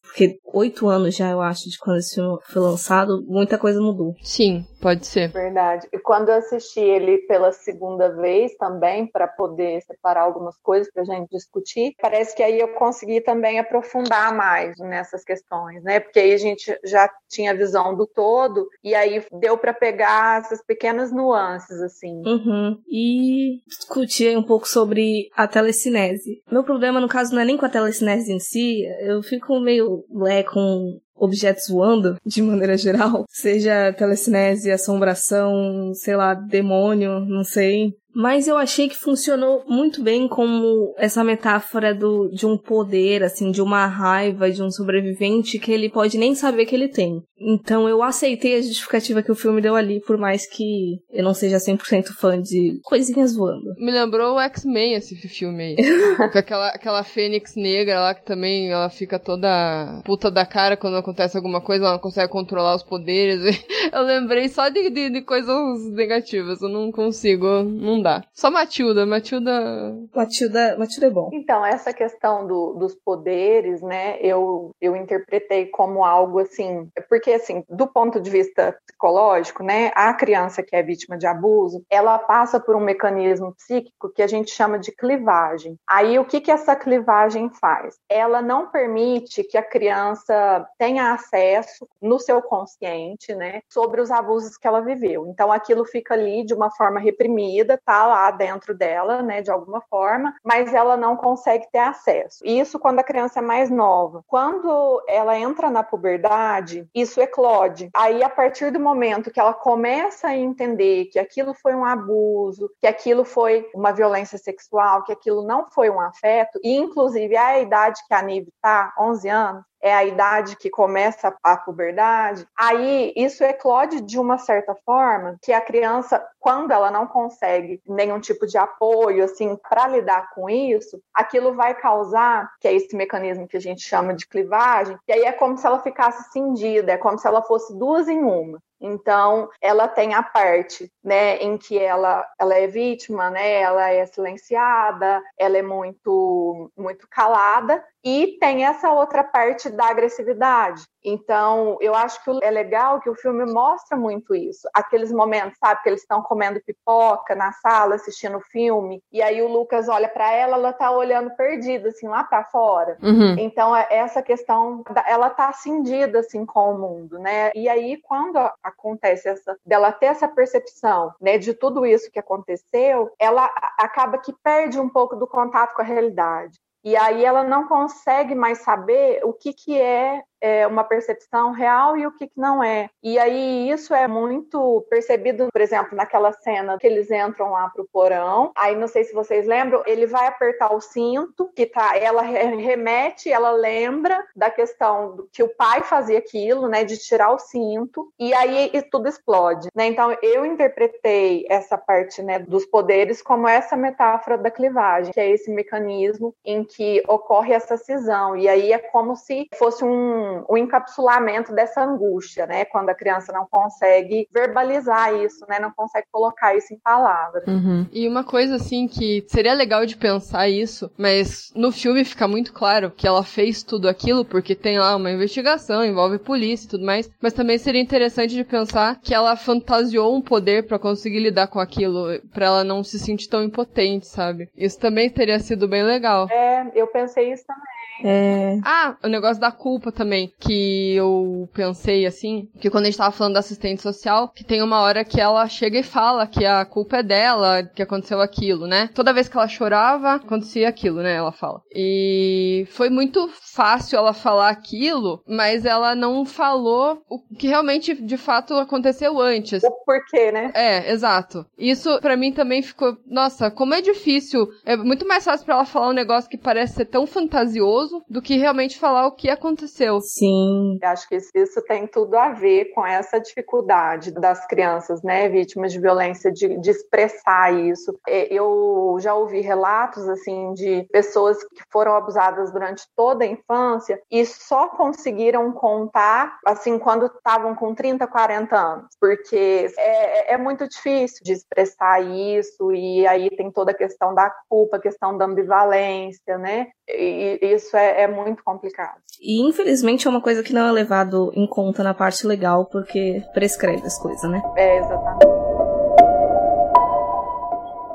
Porque oito anos já, eu acho, de quando esse filme foi lançado, muita coisa mudou. Sim, pode ser. Verdade. E quando eu assisti ele pela segunda vez também, para poder separar algumas coisas pra gente discutir, parece que aí eu consegui também aprofundar mais nessas questões, né? Porque aí a gente já tinha a visão do todo, e aí deu para pegar essas pequenas nuances, assim. Uhum. E discutir um pouco sobre a telecinese. Meu problema, no caso, não é nem com a telecinese em si, eu fico meio é, com objetos voando, de maneira geral, seja telecinese, assombração, sei lá, demônio, não sei. Mas eu achei que funcionou muito bem como essa metáfora do, de um poder, assim, de uma raiva de um sobrevivente que ele pode nem saber que ele tem. Então eu aceitei a justificativa que o filme deu ali, por mais que eu não seja 100% fã de coisinhas voando. Me lembrou o X-Men esse filme aí. Com aquela, aquela fênix negra lá que também ela fica toda puta da cara quando acontece alguma coisa, ela não consegue controlar os poderes. Eu lembrei só de, de, de coisas negativas, eu não consigo, não dá. Só Matilda, Matilda... Matilda, Matilda é bom. Então, essa questão do, dos poderes, né, eu, eu interpretei como algo assim, porque assim, do ponto de vista psicológico, né, a criança que é vítima de abuso, ela passa por um mecanismo psíquico que a gente chama de clivagem. Aí o que que essa clivagem faz? Ela não permite que a criança tenha acesso no seu consciente, né, sobre os abusos que ela viveu. Então aquilo fica ali de uma forma reprimida, tá lá dentro dela, né, de alguma forma, mas ela não consegue ter acesso. Isso quando a criança é mais nova. Quando ela entra na puberdade, isso eclode. Aí a partir do momento que ela começa a entender que aquilo foi um abuso, que aquilo foi uma violência sexual, que aquilo não foi um afeto, e inclusive a idade que a Nive tá, 11 anos, é a idade que começa a puberdade, aí isso eclode de uma certa forma que a criança, quando ela não consegue nenhum tipo de apoio assim para lidar com isso, aquilo vai causar, que é esse mecanismo que a gente chama de clivagem, e aí é como se ela ficasse cindida, é como se ela fosse duas em uma. Então, ela tem a parte, né, em que ela, ela é vítima, né, ela é silenciada, ela é muito, muito calada, e tem essa outra parte da agressividade. Então, eu acho que é legal que o filme mostra muito isso. Aqueles momentos, sabe, que eles estão comendo pipoca na sala, assistindo filme, e aí o Lucas olha para ela, ela tá olhando perdida, assim, lá para fora. Uhum. Então, é essa questão, ela tá cindida, assim, com o mundo, né? E aí, quando acontece essa, dela ter essa percepção, né, de tudo isso que aconteceu, ela acaba que perde um pouco do contato com a realidade. E aí ela não consegue mais saber o que, que é é, uma percepção real e o que, que não é. E aí isso é muito percebido, por exemplo, naquela cena que eles entram lá pro porão. Aí não sei se vocês lembram, ele vai apertar o cinto, que tá, ela remete, ela lembra da questão que o pai fazia aquilo, né, de tirar o cinto, e aí e tudo explode, né? Então eu interpretei essa parte, né, dos poderes como essa metáfora da clivagem, que é esse mecanismo em que ocorre essa cisão, e aí é como se fosse um o encapsulamento dessa angústia, né? Quando a criança não consegue verbalizar isso, né? Não consegue colocar isso em palavras. Uhum. E uma coisa assim que seria legal de pensar isso, mas no filme fica muito claro que ela fez tudo aquilo porque tem lá uma investigação, envolve polícia e tudo mais, mas também seria interessante de pensar que ela fantasiou um poder para conseguir lidar com aquilo, para ela não se sentir tão impotente, sabe? Isso também teria sido bem legal. É, eu pensei isso também. É... Ah, o negócio da culpa também, que eu pensei assim, que quando a gente tava falando da assistente social, que tem uma hora que ela chega e fala que a culpa é dela, que aconteceu aquilo, né? Toda vez que ela chorava, acontecia aquilo, né? Ela fala. E foi muito fácil ela falar aquilo, mas ela não falou o que realmente de fato aconteceu antes. O porquê, né? É, exato. Isso para mim também ficou, nossa, como é difícil. É muito mais fácil para ela falar um negócio que parece ser tão fantasioso do que realmente falar o que aconteceu. Sim. Acho que isso tem tudo a ver com essa dificuldade das crianças, né, vítimas de violência, de, de expressar isso. É, eu já ouvi relatos, assim, de pessoas que foram abusadas durante toda a infância e só conseguiram contar, assim, quando estavam com 30, 40 anos, porque é, é muito difícil de expressar isso e aí tem toda a questão da culpa, a questão da ambivalência, né? E isso é, é muito complicado. E infelizmente é uma coisa que não é levado em conta na parte legal, porque prescreve as coisas, né? É, exatamente.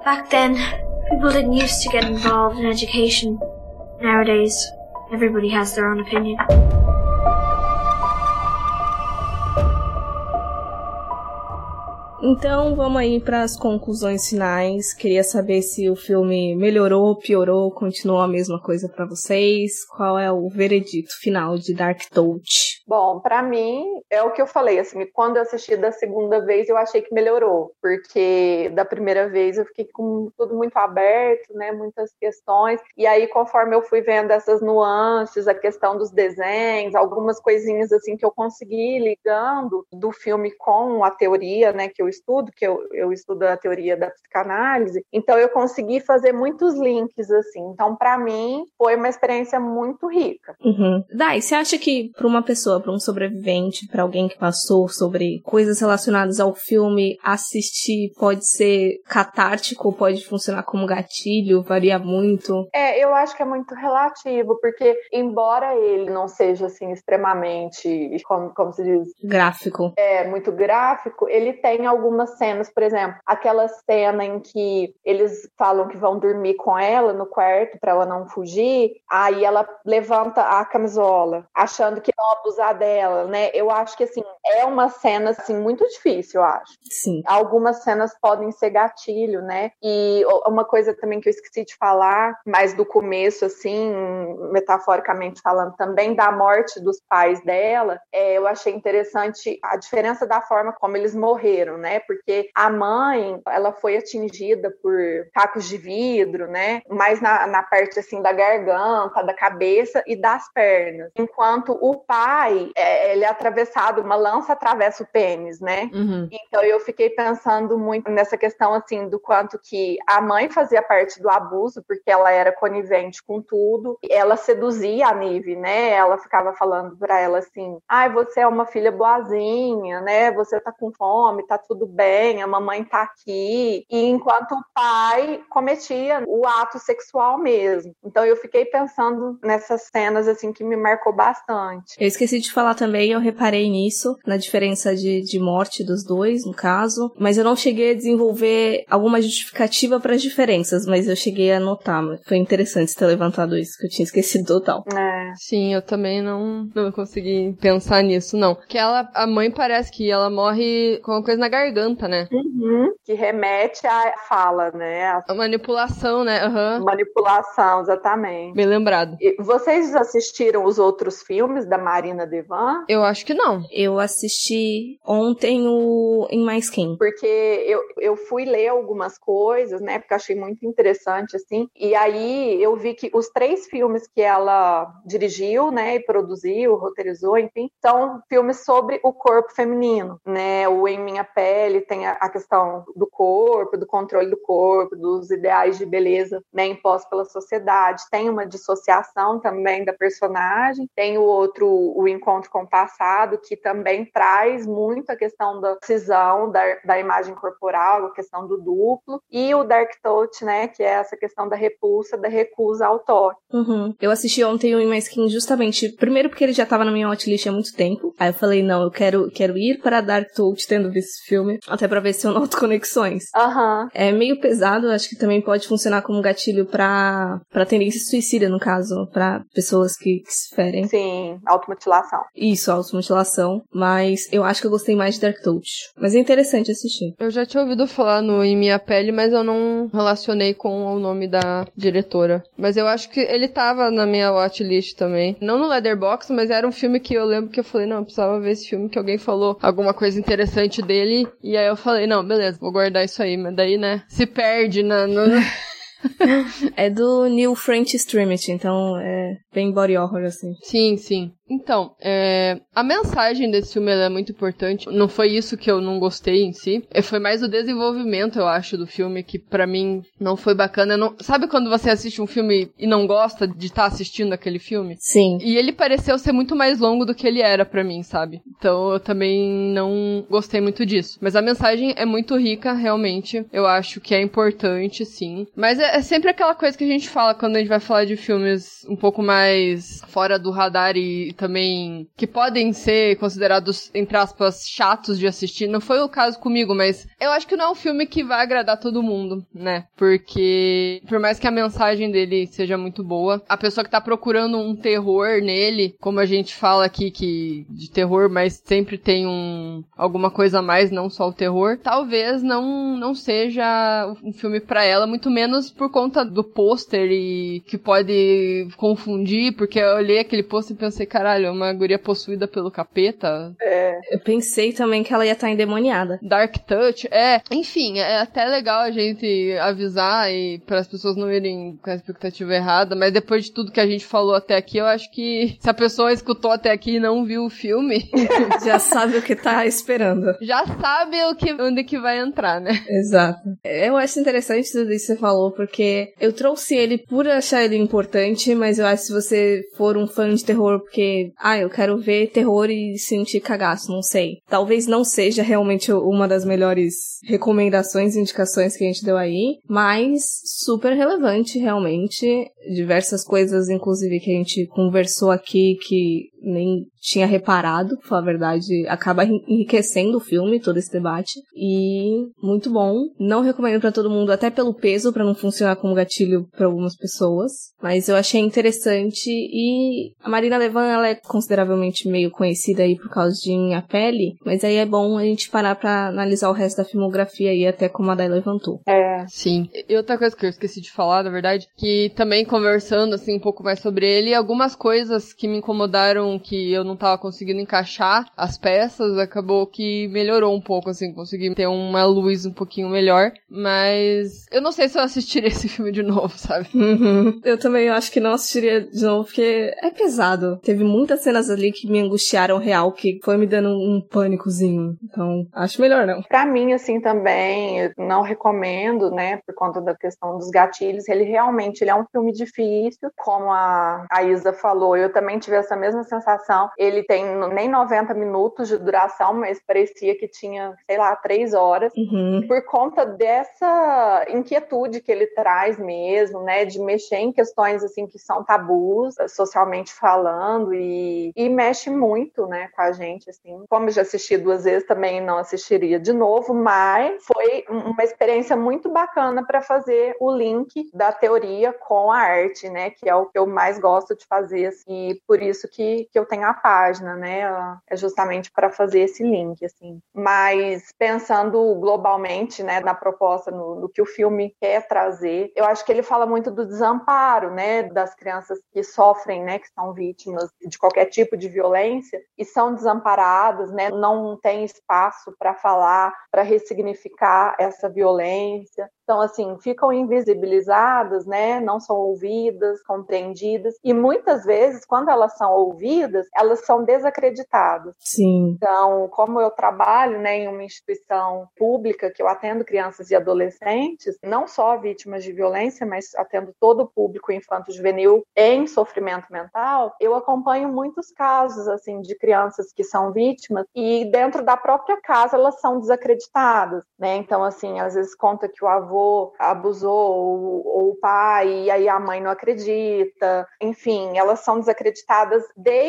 Back then, people didn't used to get involved in education. Nowadays, everybody has their own opinion. Então vamos aí para as conclusões finais. Queria saber se o filme melhorou, piorou, continuou a mesma coisa para vocês. Qual é o veredito final de Dark Touch? Bom, para mim é o que eu falei, assim, quando eu assisti da segunda vez eu achei que melhorou, porque da primeira vez eu fiquei com tudo muito aberto, né, muitas questões. E aí conforme eu fui vendo essas nuances, a questão dos desenhos, algumas coisinhas assim que eu consegui ligando do filme com a teoria, né, que eu estudo, que eu, eu estudo a teoria da psicanálise, então eu consegui fazer muitos links, assim. Então, para mim, foi uma experiência muito rica. Uhum. Dai, você acha que para uma pessoa, para um sobrevivente, para alguém que passou sobre coisas relacionadas ao filme, assistir pode ser catártico, pode funcionar como gatilho, varia muito? É, eu acho que é muito relativo, porque embora ele não seja assim extremamente, como, como se diz, gráfico. É, muito gráfico, ele tem algumas cenas, por exemplo, aquela cena em que eles falam que vão dormir com ela no quarto para ela não fugir, aí ela levanta a camisola, achando que vão abusar dela, né? Eu acho que assim, é uma cena assim muito difícil, eu acho. Sim. Algumas cenas podem ser gatilho, né? E uma coisa também que eu esqueci de falar, mas do começo assim, metaforicamente falando também da morte dos pais dela, é, eu achei interessante a diferença da forma como eles morreram, né? Porque a mãe, ela foi atingida por cacos de vidro, né? Mais na, na parte assim da garganta, da cabeça e das pernas. Enquanto o pai, é, ele é atravessado, uma lança atravessa o pênis, né? Uhum. Então eu fiquei pensando muito nessa questão assim do quanto que a mãe fazia parte do abuso, porque ela era conivente com tudo. Ela seduzia a Nive, né? Ela ficava falando para ela assim: "Ai, você é uma filha boazinha, né? Você tá com fome, tá tudo bem, a mamãe tá aqui". E enquanto o pai cometia o ato sexual mesmo. Então eu fiquei pensando nessas cenas assim que me marcou bastante. Eu esqueci de falar também, eu reparei nisso, na diferença de, de morte dos dois, no caso, mas eu não cheguei a desenvolver alguma justificativa para as diferenças, mas eu cheguei a notar. Foi interessante ter levantado isso, que eu tinha esquecido total. É. Sim, eu também não, não consegui pensar nisso, não. Que ela, a mãe parece que ela morre com uma coisa na garganta, né? Uhum. Que remete à fala, né? A A manipulação, né? Aham. manipulação, exatamente. Bem lembrado. E vocês assistiram os outros filmes da Marina Devan? Eu acho que não. Eu assisti ontem o In My Skin. Porque eu, eu fui ler algumas coisas, né? Porque eu achei muito interessante, assim. E aí eu vi que os três filmes que ela dirigiu, né? E produziu, roteirizou, enfim, são filmes sobre o corpo feminino, né? O Em Minha Pele tem a, questão do corpo, do controle do corpo, dos ideais de beleza, né? Impostos pela sociedade. Tem uma dissociação também da personagem. Tem o outro, o Encontro com o Passado, que também traz muito a questão da cisão da, da imagem corporal, a questão do duplo. E o Dark Touch, né? Que é essa questão da repulsa, da recusa ao toque. Uhum. Eu assisti ontem o My Skin justamente, primeiro porque ele já tava na minha watchlist há muito tempo. Aí eu falei, não, eu quero, quero ir para Dark Touch tendo visto esse filme, até pra ver se eu noto conexões. Aham. É meio pesado, acho que também pode funcionar como gatilho pra, pra tendência suicida, no caso, pra pessoas que, que se ferem. Sim, automutilação. Isso, automutilação. Mas eu acho que eu gostei mais de Dark Touch. Mas é interessante assistir. Eu já tinha ouvido falar no Em Minha Pele, mas eu não relacionei com o nome da diretora. Mas eu acho que ele tava na minha watchlist também. Não no Leatherbox, mas era um filme que eu lembro que eu falei, não, eu precisava ver esse filme, que alguém falou alguma coisa interessante dele. E aí eu falei, não, beleza, vou guardar isso aí. Mas daí, né, se perde na, no... É do Neil French Extremity, então é bem body horror, assim. Sim, sim. Então, é, a mensagem desse filme é muito importante. Não foi isso que eu não gostei em si. É, Foi mais o desenvolvimento, eu acho, do filme, que pra mim não foi bacana. Não- Sabe quando você assiste um filme e não gosta de estar assistindo aquele filme? Sim. E ele pareceu ser muito mais longo do que ele era pra mim, sabe? Então eu também não gostei muito disso. Mas a mensagem é muito rica, realmente. Eu acho que é importante, sim. Mas é, é, sempre aquela coisa que a gente fala quando a gente vai falar de filmes um pouco mais fora do radar e também que podem ser considerados, entre aspas, chatos de assistir. Não foi o caso comigo, mas eu acho que não é um filme que vai agradar todo mundo, né? Porque por mais que a mensagem dele seja muito boa, a pessoa que tá procurando um terror nele, como a gente fala aqui que de terror, mas sempre tem um alguma coisa a mais, não só o terror, talvez não não seja um filme para ela, muito menos por conta do pôster e que pode confundir, porque eu olhei aquele pôster e pensei, caralho, é uma guria possuída pelo capeta. É. Eu pensei também que ela ia estar endemoniada. Dark Touch, é. Enfim, é até legal a gente avisar e para as pessoas não irem com a expectativa errada, mas depois de tudo que a gente falou até aqui, eu acho que se a pessoa escutou até aqui e não viu o filme, já sabe o que tá esperando. Já sabe o que onde que vai entrar, né? Exato. Eu acho interessante tudo isso que você falou, porque eu trouxe ele por achar ele importante, mas eu acho que se você for um fã de terror porque, ah, eu quero ver terror e sentir cagaço, não sei. Talvez não seja realmente uma das melhores recomendações e indicações que a gente deu aí, mas super relevante realmente. Diversas coisas, inclusive, que a gente conversou aqui que nem tinha reparado, pra falar a verdade, acaba enriquecendo o filme, todo esse debate. E muito bom. Não recomendo para todo mundo, até pelo peso, para não funcionar como gatilho para algumas pessoas. Mas eu achei interessante. E a Marina Levan, ela é consideravelmente meio conhecida aí por causa de Minha Pele. Mas aí é bom a gente parar pra analisar o resto da filmografia aí, até como a Day levantou. É. Sim. E outra coisa que eu esqueci de falar, na verdade, que também conversando assim um pouco mais sobre ele, algumas coisas que me incomodaram que eu não tava conseguindo encaixar as peças, acabou que melhorou um pouco, assim, consegui ter uma luz um pouquinho melhor. Mas eu não sei se eu assistiria esse filme de novo, sabe? Uhum. Eu também acho que não assistiria de novo, porque é pesado. Teve muitas cenas ali que me angustiaram real, que foi me dando um pânicozinho. Então, acho melhor não. Pra mim, assim, também, eu não recomendo, né, por conta da questão dos gatilhos. Ele realmente ele é um filme difícil, como a, a Isa falou. Eu também tive essa mesma sensação. Ele tem nem 90 minutos de duração, mas parecia que tinha, sei lá, três horas. Uhum. Por conta dessa inquietude que ele traz mesmo, né, de mexer em questões assim que são tabus, socialmente falando, e, e mexe muito, né, com a gente, assim. Como já assisti duas vezes, também não assistiria de novo, mas foi uma experiência muito bacana para fazer o link da teoria com a arte, né, que é o que eu mais gosto de fazer, assim, e por isso que, que eu tenho a página, né, é justamente para fazer esse link, assim. Mas pensando globalmente, né, na proposta, no, no que o filme quer trazer, eu acho que ele fala muito do desamparo, né, das crianças que sofrem, né, que são vítimas de qualquer tipo de violência e são desamparadas, né, não tem espaço para falar, para ressignificar essa violência. Então, assim, ficam invisibilizadas, né? Não são ouvidas, compreendidas. E muitas vezes, quando elas são ouvidas, elas são desacreditadas. Sim. Então, como eu trabalho né, em uma instituição pública que eu atendo crianças e adolescentes, não só vítimas de violência, mas atendo todo o público infanto-juvenil em sofrimento mental, eu acompanho muitos casos, assim, de crianças que são vítimas e dentro da própria casa elas são desacreditadas, né? Então, assim, às vezes conta que o avô avô abusou ou, ou, o pai, e aí a mãe não acredita. Enfim, elas são desacreditadas desde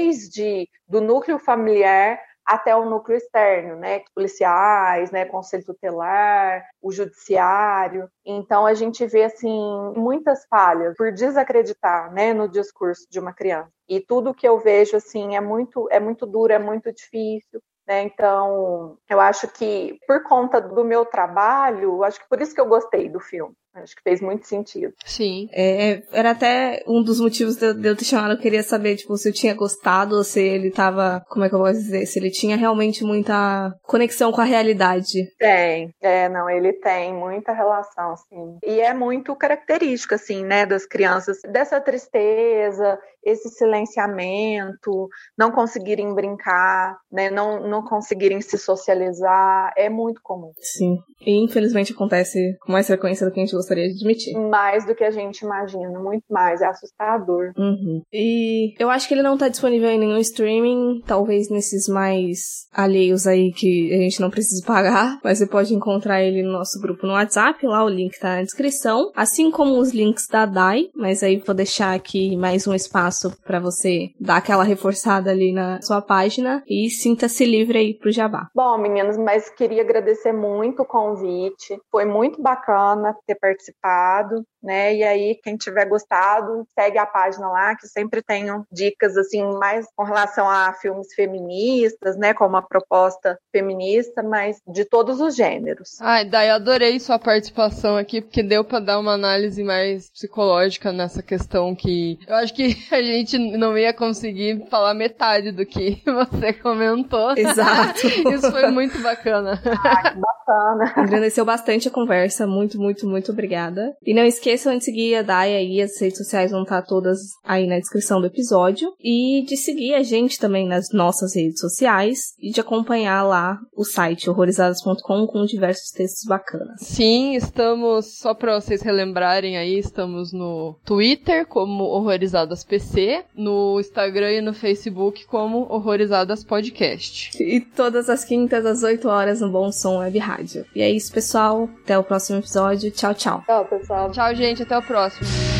do núcleo familiar até o núcleo externo, né, policiais, né, conselho tutelar, o judiciário. Então a gente vê assim muitas falhas por desacreditar, né, no discurso de uma criança. E tudo que eu vejo assim é muito é muito duro, é muito difícil. Né? Então, eu acho que por conta do meu trabalho, acho que por isso que eu gostei do filme. Acho que fez muito sentido. Sim. É, era até um dos motivos de, de eu ter chamado. Eu queria saber, tipo, se eu tinha gostado ou se ele tava. Como é que eu posso dizer? Se ele tinha realmente muita conexão com a realidade. Tem. É, não, ele tem muita relação, sim. E é muito característico, assim, né, das crianças, dessa tristeza esse silenciamento, não conseguirem brincar, né, não, não conseguirem se socializar, é muito comum. Sim. E infelizmente acontece com mais frequência do que a gente gostaria de admitir. Mais do que a gente imagina, muito mais, é assustador. Uhum. E eu acho que ele não tá disponível em nenhum streaming, talvez nesses mais alheios aí que a gente não precisa pagar, mas você pode encontrar ele no nosso grupo no WhatsApp, lá o link tá na descrição, assim como os links da DAI, mas aí vou deixar aqui mais um espaço para você dar aquela reforçada ali na sua página e sinta-se livre aí pro jabá. Bom, meninos, mas queria agradecer muito o convite. Foi muito bacana ter participado, né? E aí, quem tiver gostado, segue a página lá, que sempre tenho dicas assim mais com relação a filmes feministas, né? Com uma proposta feminista, mas de todos os gêneros. Ai, Dai, adorei sua participação aqui, porque deu para dar uma análise mais psicológica nessa questão que eu acho que a gente não ia conseguir falar metade do que você comentou. Exato. Isso foi muito bacana. Ah, que bacana. Agradeceu bastante a conversa. Muito, muito, muito obrigada. E não esqueçam de seguir a Dai aí, as redes sociais vão estar todas aí na descrição do episódio. E de seguir a gente também nas nossas redes sociais e de acompanhar lá o site horrorizadas.com com diversos textos bacanas. Sim, estamos, só pra vocês relembrarem aí, estamos no Twitter como Horrorizadas No Instagram e no Facebook como Horrorizadas Podcast. E todas as quintas às 8 horas no Bom Som Web Rádio. E é isso, pessoal. Até o próximo episódio. Tchau, tchau. Tchau, pessoal. Tchau, gente, até o próximo.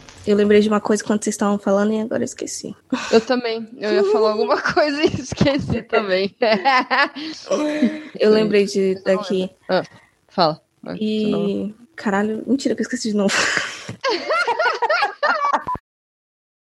Eu lembrei de uma coisa quando vocês estavam falando e agora eu esqueci. Eu também. Eu ia falar alguma coisa e esqueci também. eu lembrei de daqui. Ah, fala. E. Caralho, mentira que eu esqueci de novo.